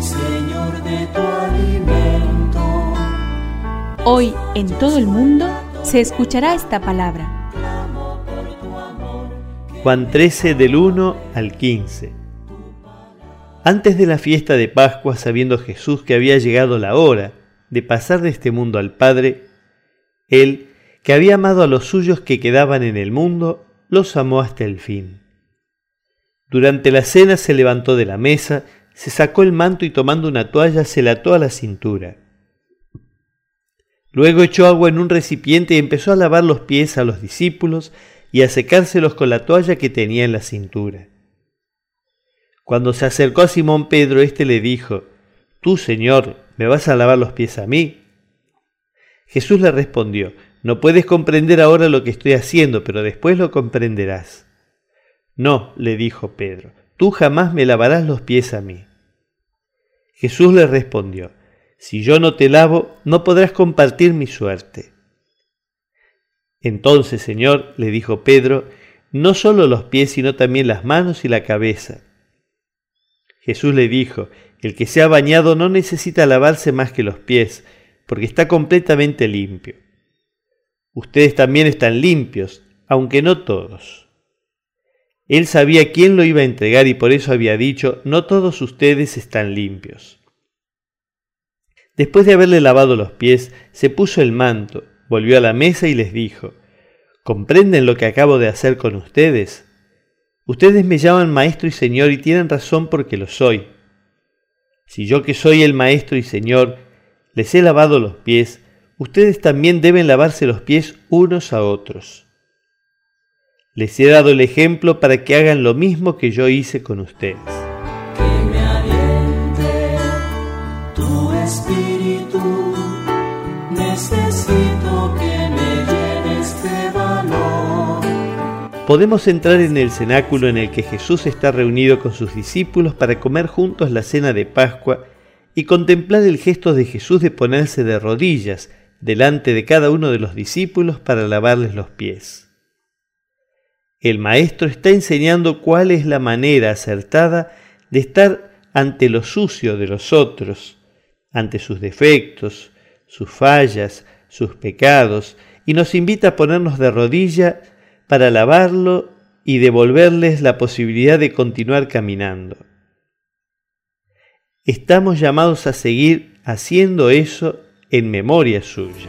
Señor, de tu alimento. Hoy en todo el mundo se escuchará esta palabra. Juan 13 del 1 al 15. Antes de la fiesta de Pascua, sabiendo Jesús que había llegado la hora de pasar de este mundo al Padre, Él, que había amado a los suyos que quedaban en el mundo, los amó hasta el fin. Durante la cena se levantó de la mesa, se sacó el manto y tomando una toalla se la ató a la cintura. Luego echó agua en un recipiente y empezó a lavar los pies a los discípulos y a secárselos con la toalla que tenía en la cintura. Cuando se acercó a Simón Pedro, éste le dijo, Tú, Señor, ¿me vas a lavar los pies a mí? Jesús le respondió, No puedes comprender ahora lo que estoy haciendo, pero después lo comprenderás. No, le dijo Pedro, tú jamás me lavarás los pies a mí. Jesús le respondió, Si yo no te lavo, no podrás compartir mi suerte. Entonces, Señor, le dijo Pedro, no solo los pies, sino también las manos y la cabeza. Jesús le dijo, el que se ha bañado no necesita lavarse más que los pies, porque está completamente limpio. Ustedes también están limpios, aunque no todos. Él sabía quién lo iba a entregar y por eso había dicho, no todos ustedes están limpios. Después de haberle lavado los pies, se puso el manto, volvió a la mesa y les dijo, ¿comprenden lo que acabo de hacer con ustedes? Ustedes me llaman maestro y señor y tienen razón porque lo soy. Si yo que soy el maestro y señor les he lavado los pies, ustedes también deben lavarse los pies unos a otros. Les he dado el ejemplo para que hagan lo mismo que yo hice con ustedes. Que me aliente tu espíritu. Necesito que me llenes de valor. Podemos entrar en el cenáculo en el que Jesús está reunido con sus discípulos para comer juntos la cena de Pascua y contemplar el gesto de Jesús de ponerse de rodillas delante de cada uno de los discípulos para lavarles los pies. El Maestro está enseñando cuál es la manera acertada de estar ante lo sucio de los otros, ante sus defectos, sus fallas, sus pecados, y nos invita a ponernos de rodilla para lavarlo y devolverles la posibilidad de continuar caminando. Estamos llamados a seguir haciendo eso en memoria suya.